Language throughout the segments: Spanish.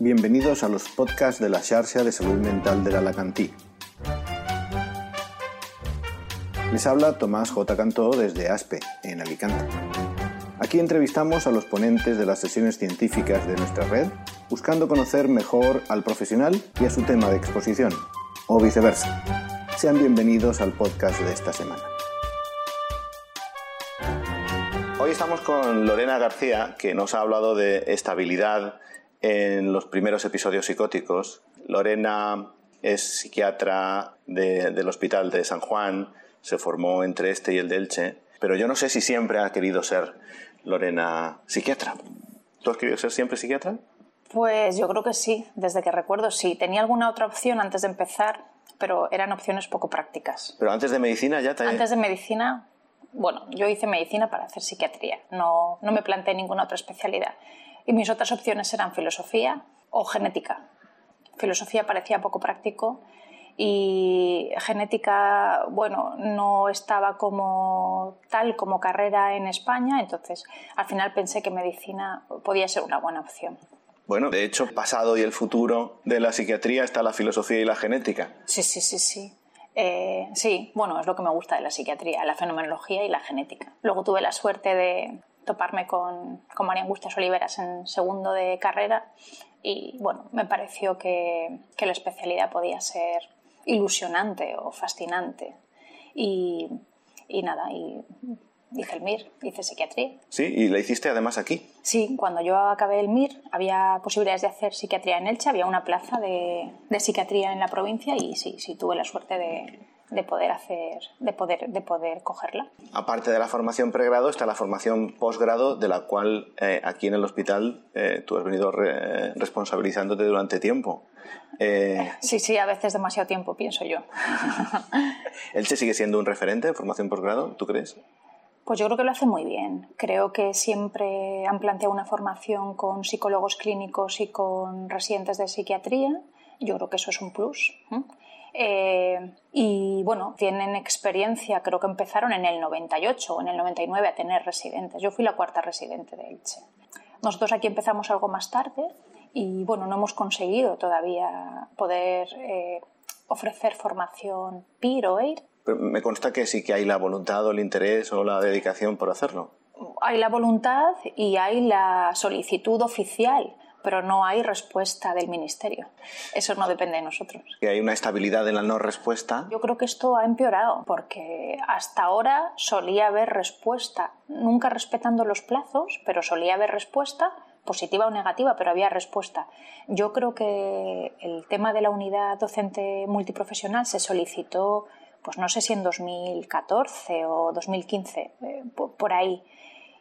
Bienvenidos a los podcasts de la Xarxa de Salud Mental de l'Alacantí. Les habla Tomás J. Cantó desde ASPE, en Alicante. Aquí entrevistamos a los ponentes de las sesiones científicas de nuestra red, buscando conocer mejor al profesional y a su tema de exposición, o viceversa. Sean bienvenidos al podcast de esta semana. Hoy estamos con Lorena García, que nos ha hablado de estabilidad en los primeros episodios psicóticos. Lorena es psiquiatra del Hospital de San Juan, se formó entre este y el de Elche, pero yo no sé si siempre ha querido ser Lorena psiquiatra. ¿Tú has querido ser siempre psiquiatra? Pues yo creo que sí, desde que recuerdo sí. Tenía alguna otra opción antes de empezar, pero eran opciones poco prácticas. Pero antes de medicina ya te... Antes de medicina bueno, yo hice medicina para hacer psiquiatría, no, no me planteé ninguna otra especialidad. Y mis otras opciones eran filosofía o genética. Filosofía parecía poco práctico y genética, bueno, no estaba como tal como carrera en España, entonces al final pensé que medicina podía ser una buena opción. Bueno, de hecho, pasado y el futuro de la psiquiatría está la filosofía y la genética. Sí, sí, sí, sí. Eh, sí, bueno, es lo que me gusta de la psiquiatría, la fenomenología y la genética. Luego tuve la suerte de toparme con, María Angustias Oliveras en segundo de carrera y bueno, me pareció que, la especialidad podía ser ilusionante o fascinante. Y, y nada, y hice el MIR, hice psiquiatría. Sí, y la hiciste además aquí. Sí, cuando yo acabé el MIR había posibilidades de hacer psiquiatría en Elche, había una plaza de, de psiquiatría en la provincia y sí, sí, tuve la suerte de, de poder hacer, de poder, de poder cogerla. Aparte de la formación pregrado, está la formación posgrado, de la cual eh, aquí en el hospital eh, tú has venido responsabilizándote durante tiempo. Eh, sí, sí, a veces demasiado tiempo, pienso yo. ¿Elche sigue siendo un referente en formación posgrado, tú crees? Pues yo creo que lo hace muy bien. Creo que siempre han planteado una formación con psicólogos clínicos y con residentes de psiquiatría. Yo creo que eso es un plus. Eh, y bueno, tienen experiencia, creo que empezaron en el 98 o en el 99 a tener residentes. Yo fui la cuarta residente de Elche. Nosotros aquí empezamos algo más tarde y bueno, no hemos conseguido todavía poder eh, ofrecer formación PIR o EIR me consta que sí que hay la voluntad o el interés o la dedicación por hacerlo. Hay la voluntad y hay la solicitud oficial, pero no hay respuesta del Ministerio. Eso no depende de nosotros. ¿Que hay una estabilidad en la no respuesta? Yo creo que esto ha empeorado, porque hasta ahora solía haber respuesta, nunca respetando los plazos, pero solía haber respuesta positiva o negativa, pero había respuesta. Yo creo que el tema de la unidad docente multiprofesional se solicitó pues no sé si en 2014 o 2015, eh, por ahí.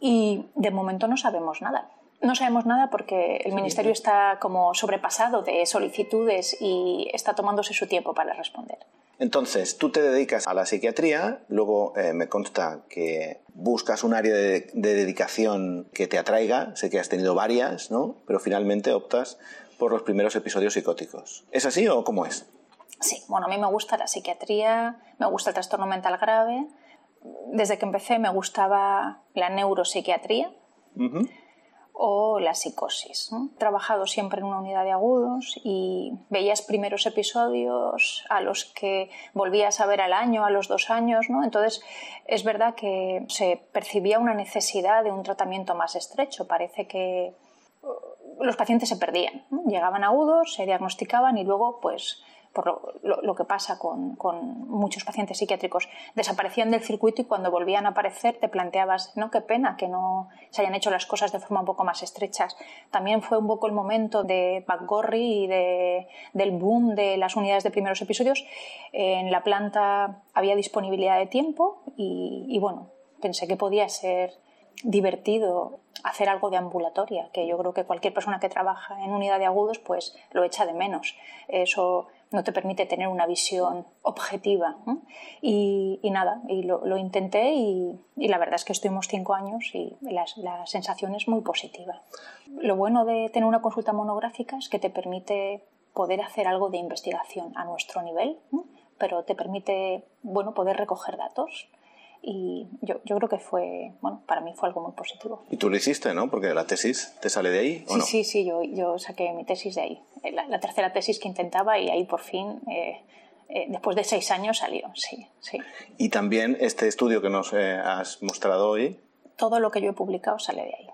Y de momento no sabemos nada. No sabemos nada porque el Ministerio está como sobrepasado de solicitudes y está tomándose su tiempo para responder. Entonces, tú te dedicas a la psiquiatría, luego eh, me consta que buscas un área de, de, dedicación que te atraiga, sé que has tenido varias, ¿no? Pero finalmente optas por los primeros episodios psicóticos. ¿Es así o cómo es? Sí, bueno, a mí me gusta la psiquiatría, me gusta el trastorno mental grave. Desde que empecé me gustaba la neuropsiquiatría o la psicosis. He trabajado siempre en una unidad de agudos y veías primeros episodios a los que volvías a ver al año, a los dos años. ¿no? Entonces, es verdad que se percibía una necesidad de un tratamiento más estrecho. Parece que uh, los pacientes se perdían. Llegaban agudos, se diagnosticaban y luego, pues, por lo, que pasa con, muchos pacientes psiquiátricos, desaparecían del circuito y cuando volvían a aparecer te planteabas, no, qué pena que no se hayan hecho las cosas de forma un poco más estrechas. También fue un poco el momento de McGorry y de, del boom de las unidades de primeros episodios. En la planta había disponibilidad de tiempo y, y bueno, pensé que podía ser divertido hacer algo de ambulatoria, que yo creo que cualquier persona que trabaja en unidad de agudos pues lo echa de menos. Eso no te permite tener una visión objetiva. Y, nada, y lo, intenté y, la verdad es que estuvimos cinco años y la, sensación es muy positiva. Lo bueno de tener una consulta monográfica es que te permite poder hacer algo de investigación a nuestro nivel, pero te permite bueno, poder recoger datos y yo, yo, creo que fue, bueno, para mí fue algo muy positivo. Y tú lo hiciste, ¿no? Porque la tesis te sale de ahí, ¿o sí, no? Sí, sí, yo, yo saqué mi tesis de ahí. La, la tercera tesis que intentaba y ahí por fin, eh, eh, después de seis años salió, sí, sí. Y también este estudio que nos eh, has mostrado hoy. Todo lo que yo he publicado sale de ahí.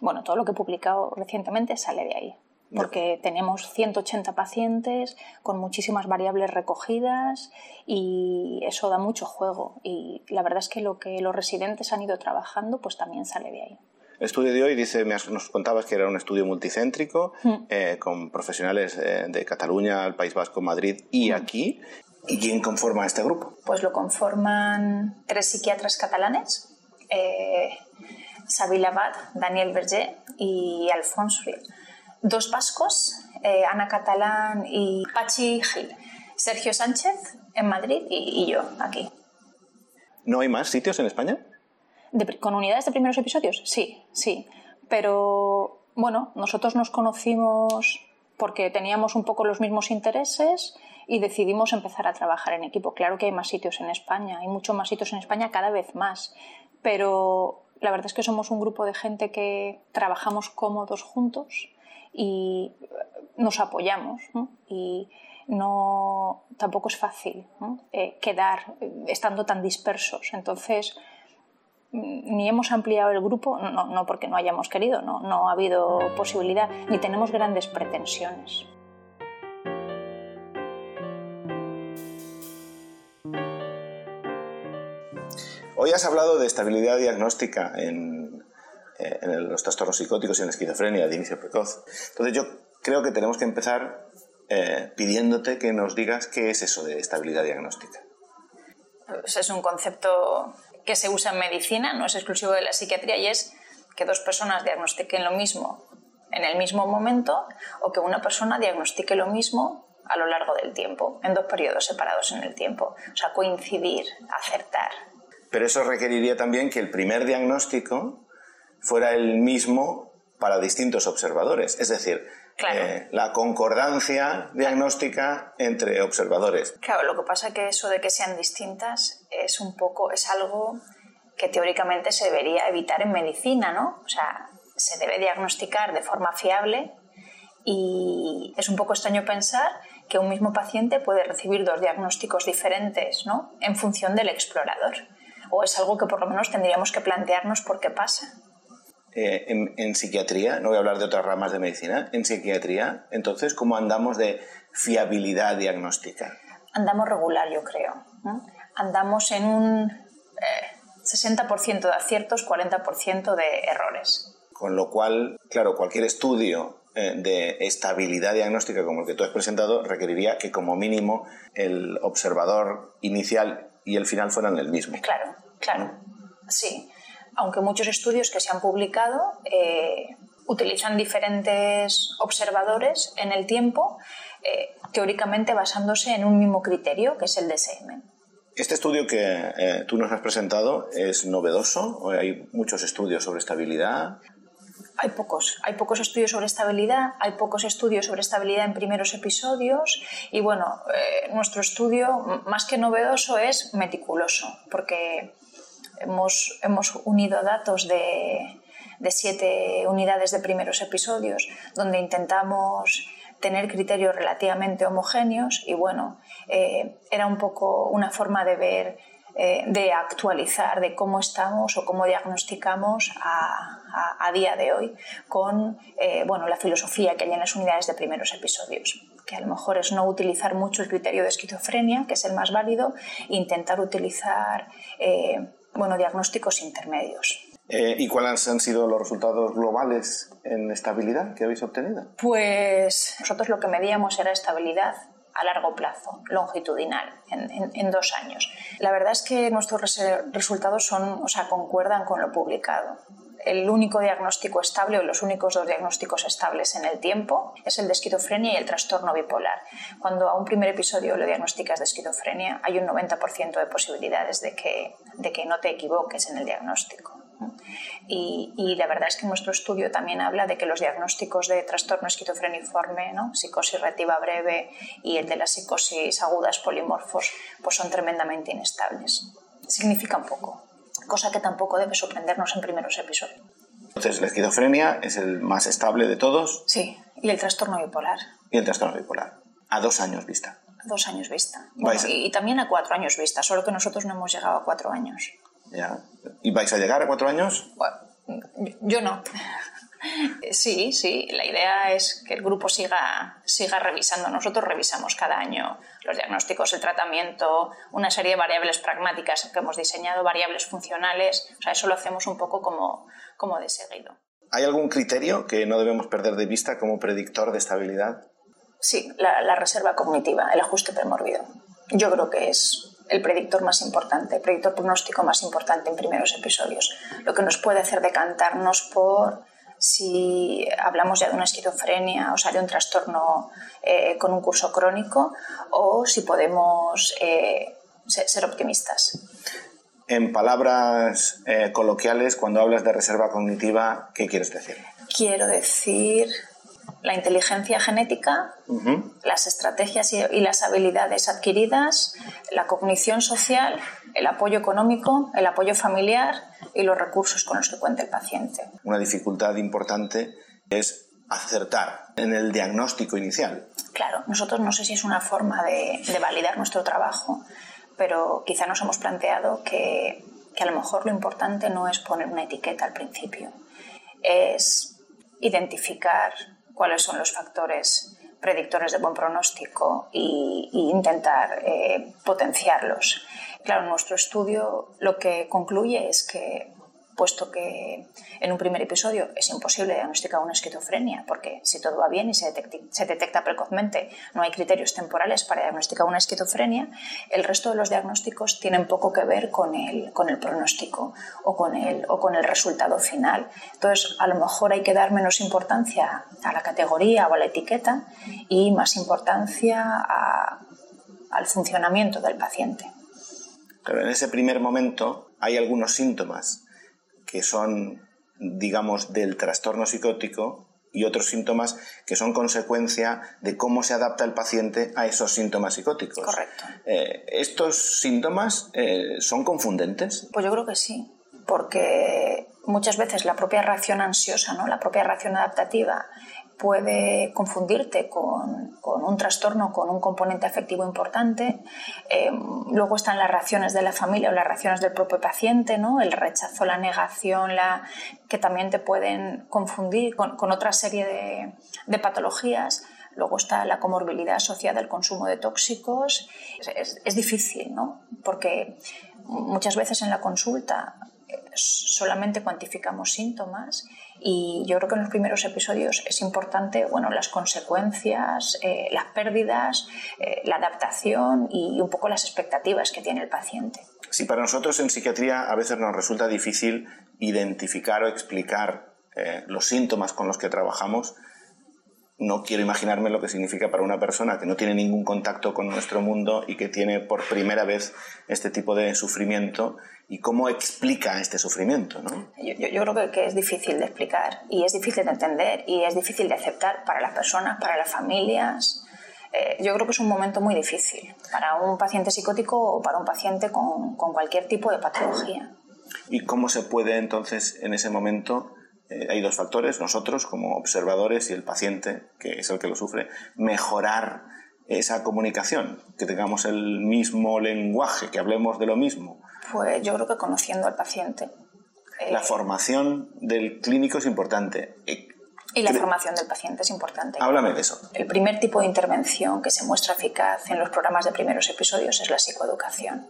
Bueno, todo lo que he publicado recientemente sale de ahí porque tenemos 180 pacientes con muchísimas variables recogidas y eso da mucho juego. Y la verdad es que lo que los residentes han ido trabajando pues también sale de ahí. El estudio de hoy, dice, nos contabas que era un estudio multicéntrico mm. eh, con profesionales eh, de Cataluña, el País Vasco, Madrid y mm. aquí. ¿Y quién conforma este grupo? Pues lo conforman tres psiquiatras catalanes, eh, Sabil Abad, Daniel Berger y Alfonso Riel dos vascos, eh, Ana Catalán y Pachi Gil. Sergio Sánchez en Madrid y, yo aquí. ¿No hay más sitios en España? ¿Con unidades de primeros episodios? Sí, sí. Pero bueno, nosotros nos conocimos porque teníamos un poco los mismos intereses y decidimos empezar a trabajar en equipo. Claro que hay más sitios en España, hay muchos más sitios en España cada vez más, pero la verdad es que somos un grupo de gente que trabajamos cómodos juntos y nos apoyamos y no tampoco es fácil eh, quedar eh, estando tan dispersos. Entonces mm, ni hemos ampliado el grupo no, no porque no hayamos querido no, no ha habido posibilidad ni tenemos grandes pretensiones Hoy has hablado de estabilidad diagnóstica en, eh, en los trastornos psicóticos y en la esquizofrenia de inicio precoz. Entonces yo creo que tenemos que empezar eh, pidiéndote que nos digas qué es eso de estabilidad diagnóstica. Es un concepto que se usa en medicina, no es exclusivo de la psiquiatría y es que dos personas diagnostiquen lo mismo en el mismo momento o que una persona diagnostique lo mismo a lo largo del tiempo, en dos periodos separados en el tiempo. O sea, coincidir, acertar. Pero eso requeriría también que el primer diagnóstico fuera el mismo para distintos observadores. Es decir, eh, la concordancia diagnóstica entre observadores. Claro, lo que pasa es que eso de que sean distintas es un poco, es algo que teóricamente se debería evitar en medicina, ¿no? O sea, se debe diagnosticar de forma fiable y es un poco extraño pensar que un mismo paciente puede recibir dos diagnósticos diferentes, ¿no? En función del explorador. O es algo que por lo menos tendríamos que plantearnos por qué pasa. Eh, en, psiquiatría, no voy a hablar de otras ramas de medicina, en psiquiatría, entonces, ¿cómo andamos de fiabilidad diagnóstica? Andamos regular, yo creo. Andamos en un 60% eh, de aciertos, 40% de errores. Con lo cual, claro, cualquier estudio eh, de estabilidad diagnóstica como el que tú has presentado requeriría que como mínimo el observador inicial y el final fueran el mismo. Claro, claro. Sí aunque muchos estudios que se han publicado eh, utilizan diferentes observadores en el tiempo, eh, teóricamente basándose en un mismo criterio, que es el DSM. Este estudio que eh, tú nos has presentado es novedoso, hay muchos estudios sobre estabilidad. Hay pocos, hay pocos estudios sobre estabilidad, hay pocos estudios sobre estabilidad en primeros episodios y bueno, nuestro estudio más que novedoso es meticuloso, porque hemos, hemos unido datos de, de siete unidades de primeros episodios donde intentamos tener criterios relativamente homogéneos y bueno, eh, era un poco una forma de ver, eh, de actualizar de cómo estamos o cómo diagnosticamos a, a, día de hoy con eh, bueno, la filosofía que hay en las unidades de primeros episodios que a lo mejor es no utilizar mucho el criterio de esquizofrenia, que es el más válido, e intentar utilizar bueno, diagnósticos intermedios. Eh, ¿Y cuáles han sido los resultados globales en estabilidad que habéis obtenido? Pues nosotros lo que medíamos era estabilidad a largo plazo, longitudinal, en, dos años. La verdad es que nuestros resultados son, o sea, concuerdan con lo publicado. El único diagnóstico estable o los únicos dos diagnósticos estables en el tiempo es el de esquizofrenia y el trastorno bipolar. Cuando a un primer episodio lo diagnosticas de esquizofrenia, hay un 90% de posibilidades de que, de que no te equivoques en el diagnóstico. Y, la verdad es que nuestro estudio también habla de que los diagnósticos de trastorno esquizofreniforme, ¿no? psicosis reactiva breve y el de las psicosis agudas polimorfos, pues son tremendamente inestables. Significa un poco cosa que tampoco debe sorprendernos en primeros episodios. Entonces, la esquizofrenia es el más estable de todos. Sí, y el trastorno bipolar. Y el trastorno bipolar. A dos años vista. A dos años vista. y, también a cuatro años vista, solo que nosotros no hemos llegado a cuatro años. Ya. ¿Y vais a llegar a cuatro años? yo no. Sí, sí, la idea es que el grupo siga, siga revisando. Nosotros revisamos cada año los diagnósticos, el tratamiento, una serie de variables pragmáticas que hemos diseñado, variables funcionales. O sea, eso lo hacemos un poco como, como de seguido. ¿Hay algún criterio que no debemos perder de vista como predictor de estabilidad? Sí, la, la reserva cognitiva, el ajuste premórbido. Yo creo que es el predictor más importante, el predictor pronóstico más importante en primeros episodios. Lo que nos puede hacer decantarnos por si hablamos ya de una esquizofrenia, o sea, de un trastorno eh, con un curso crónico, o si podemos eh, ser optimistas. En palabras eh, coloquiales, cuando hablas de reserva cognitiva, ¿qué quieres decir? Quiero decir la inteligencia genética, las estrategias y, las habilidades adquiridas, la cognición social, el apoyo económico, el apoyo familiar y los recursos con los que cuenta el paciente. Una dificultad importante es acertar en el diagnóstico inicial. Claro, nosotros no sé si es una forma de, validar nuestro trabajo, pero quizá nos hemos planteado que, que a lo mejor lo importante no es poner una etiqueta al principio, es identificar cuáles son los factores predictores de buen pronóstico e, intentar eh, potenciarlos. Claro, nuestro estudio lo que concluye es que puesto que en un primer episodio es imposible diagnosticar una esquizofrenia, porque si todo va bien y se, detecta, precozmente, no hay criterios temporales para diagnosticar una esquizofrenia, el resto de los diagnósticos tienen poco que ver con el, con el pronóstico o con el, o con el resultado final. Entonces, a lo mejor hay que dar menos importancia a la categoría o a la etiqueta y más importancia al funcionamiento del paciente. Pero en ese primer momento hay algunos síntomas que son, digamos, del trastorno psicótico y otros síntomas que son consecuencia de cómo se adapta el paciente a esos síntomas psicóticos. Correcto. Eh, ¿Estos síntomas eh, son confundentes? Pues yo creo que sí, porque muchas veces la propia reacción ansiosa, ¿no? la propia reacción adaptativa, puede confundirte con, un trastorno con un componente afectivo importante. Eh, luego están las reacciones de la familia o las reacciones del propio paciente, ¿no? el rechazo, la negación, la, que también te pueden confundir con, otra serie de, patologías. Luego está la comorbilidad asociada al consumo de tóxicos. Es, es difícil, ¿no? porque muchas veces en la consulta eh, solamente cuantificamos síntomas y yo creo que en los primeros episodios es importante bueno, las consecuencias, eh, las pérdidas, eh, la adaptación y un poco las expectativas que tiene el paciente. Sí, para nosotros en psiquiatría a veces nos resulta difícil identificar o explicar eh, los síntomas con los que trabajamos, no quiero imaginarme lo que significa para una persona que no tiene ningún contacto con nuestro mundo y que tiene por primera vez este tipo de sufrimiento y cómo explica este sufrimiento. ¿no? Yo, creo que, es difícil de explicar y es difícil de entender y es difícil de aceptar para las personas, para las familias. Eh, yo creo que es un momento muy difícil para un paciente psicótico o para un paciente con, con cualquier tipo de patología. ¿Y cómo se puede entonces en ese momento eh, hay dos factores, nosotros como observadores y el paciente, que es el que lo sufre, mejorar esa comunicación, que tengamos el mismo lenguaje, que hablemos de lo mismo. Pues yo creo que conociendo al paciente. La eh, formación del clínico es importante. Eh, y la formación del paciente es importante. Háblame de eso. El primer tipo de intervención que se muestra eficaz en los programas de primeros episodios es la psicoeducación.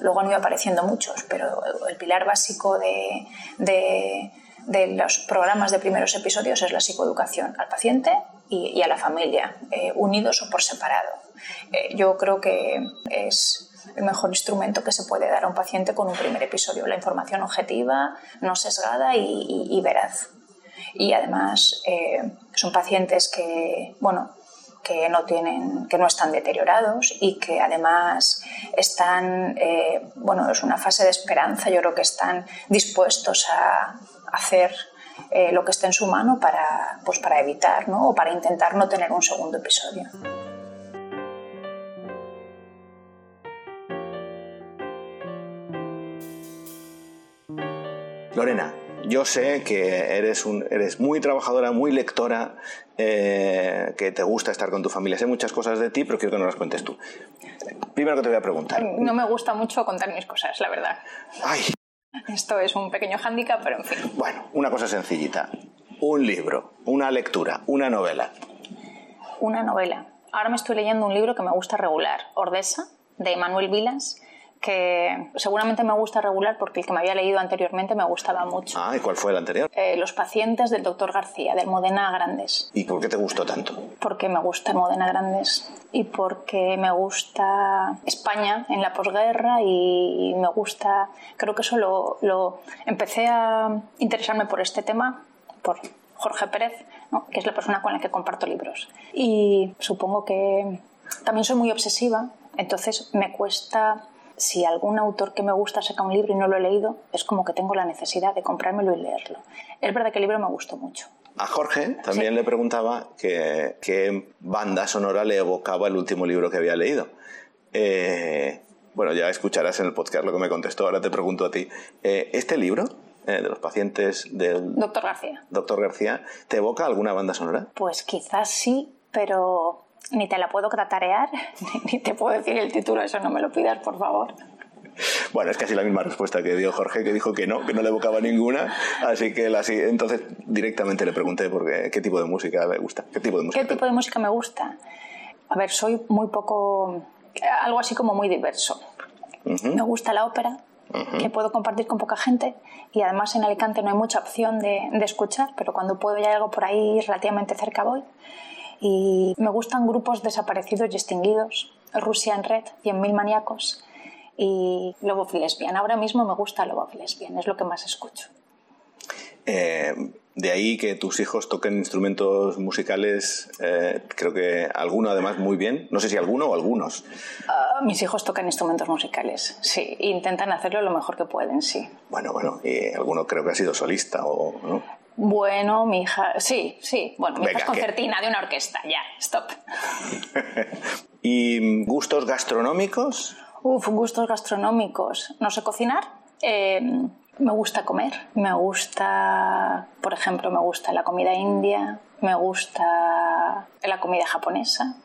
Luego han ido apareciendo muchos, pero el pilar básico de, de de los programas de primeros episodios es la psicoeducación al paciente y, a la familia, eh, unidos o por separado. Eh, yo creo que es el mejor instrumento que se puede dar a un paciente con un primer episodio, la información objetiva, no sesgada y, veraz. Y además eh, son pacientes que, bueno, que no tienen, que no están deteriorados y que además están, bueno, es una fase de esperanza. Yo creo que están dispuestos a, hacer eh, lo que esté en su mano para, pues para evitar ¿no? o para intentar no tener un segundo episodio. Lorena, yo sé que eres, un, eres muy trabajadora, muy lectora, eh, que te gusta estar con tu familia. Sé muchas cosas de ti, pero quiero que nos las cuentes tú. Primero que te voy a preguntar. No me gusta mucho contar mis cosas, la verdad. Ay. Esto es un pequeño hándicap, pero en fin. Bueno, una cosa sencillita. Un libro, una lectura, una novela. Una novela. Ahora me estoy leyendo un libro que me gusta regular, Ordesa, de Manuel Vilas, que seguramente me gusta regular porque el que me había leído anteriormente me gustaba mucho. Ah, ¿y cuál fue el anterior? Eh, Los pacientes del doctor García, del Modena Grandes. ¿Y por qué te gustó tanto? Porque me gusta el Modena Grandes y porque me gusta España en la posguerra y me gusta, creo que eso lo, lo empecé a interesarme por este tema, por Jorge Pérez, ¿no? que es la persona con la que comparto libros. Y supongo que también soy muy obsesiva, entonces me cuesta si algún autor que me gusta saca un libro y no lo he leído, es como que tengo la necesidad de comprármelo y leerlo. Es verdad que el libro me gustó mucho. A Jorge también le preguntaba qué banda sonora le evocaba el último libro que había leído. Eh, bueno, ya escucharás en el podcast lo que me contestó, ahora te pregunto a ti. Eh, ¿Este libro eh, de los pacientes del... Doctor García. Doctor García, ¿te evoca alguna banda sonora? Pues quizás sí, pero ni te la puedo tratarear, ni te puedo decir el título, eso no me lo pidas, por favor. Bueno, es casi la misma respuesta que dio Jorge, que dijo que no, que no le evocaba ninguna, así que la, entonces directamente le pregunté por qué, qué, tipo de música le gusta. ¿Qué tipo de música? ¿Qué tipo de música me gusta? A ver, soy muy poco, algo así como muy diverso. Me gusta la ópera, que puedo compartir con poca gente y además en Alicante no hay mucha opción de, de escuchar, pero cuando puedo y hay algo por ahí relativamente cerca voy y me gustan grupos desaparecidos y extinguidos, Rusia en Red y en Mil Maníacos y Lobo Lesbian. Ahora mismo me gusta Lobo Lesbian, es lo que más escucho. Eh, de ahí que tus hijos toquen instrumentos musicales, eh, creo que alguno además muy bien, no sé si alguno o algunos. Uh, mis hijos tocan instrumentos musicales, sí, intentan hacerlo lo mejor que pueden, sí. Bueno, bueno, y alguno creo que ha sido solista o... ¿no? Bueno, mi hija, sí, sí, bueno, mi hija es concertina de una orquesta, ya, stop. ¿Y gustos gastronómicos? Uf, gustos gastronómicos. No sé cocinar. Eh, me gusta comer. Me gusta, por ejemplo, me gusta la comida india, me gusta la comida japonesa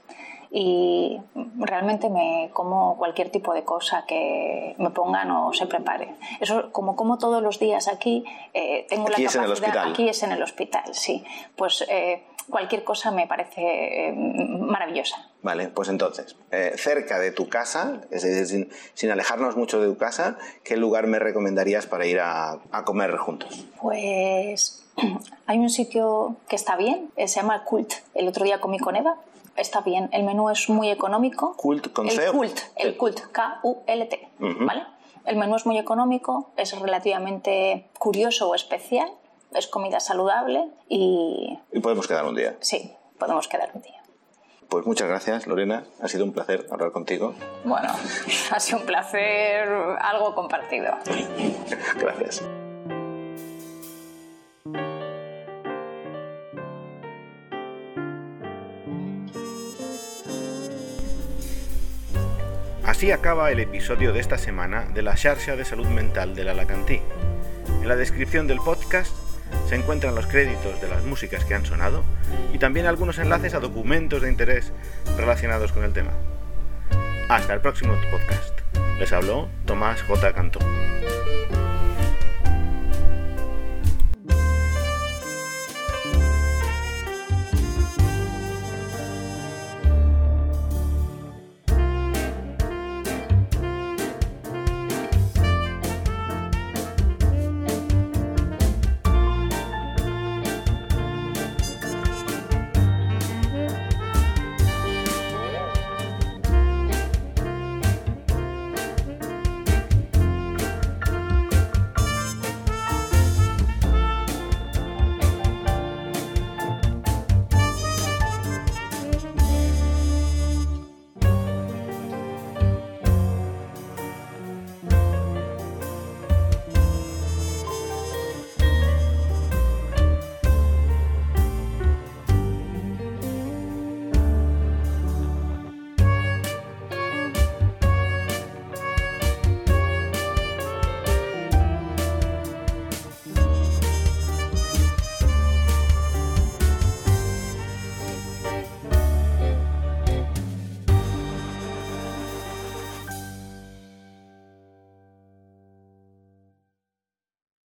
y realmente me como cualquier tipo de cosa que me pongan o se prepare. Eso, como como todos los días aquí, eh, tengo aquí la es en el hospital. Aquí es en el hospital, sí. Pues eh, cualquier cosa me parece eh, maravillosa. Vale, pues entonces, cerca de tu casa, es decir, sin, sin, alejarnos mucho de tu casa, ¿qué lugar me recomendarías para ir a, a comer juntos? Pues hay un sitio que está bien, se llama Cult. El otro día comí con Eva está bien. El menú es muy económico. Cult con El cult, el cult, K-U-L-T, ¿vale? El menú es muy económico, es relativamente curioso o especial, es comida saludable y... Y podemos quedar un día. Sí, podemos quedar un día. Pues muchas gracias, Lorena. Ha sido un placer hablar contigo. Bueno, ha sido un placer algo compartido. gracias. Así acaba el episodio de esta semana de la Xarxa de Salud Mental de l'Alacantí. En la descripción del podcast se encuentran los créditos de las músicas que han sonado y también algunos enlaces a documentos de interés relacionados con el tema. Hasta el próximo podcast. Les habló Tomás J. Cantón.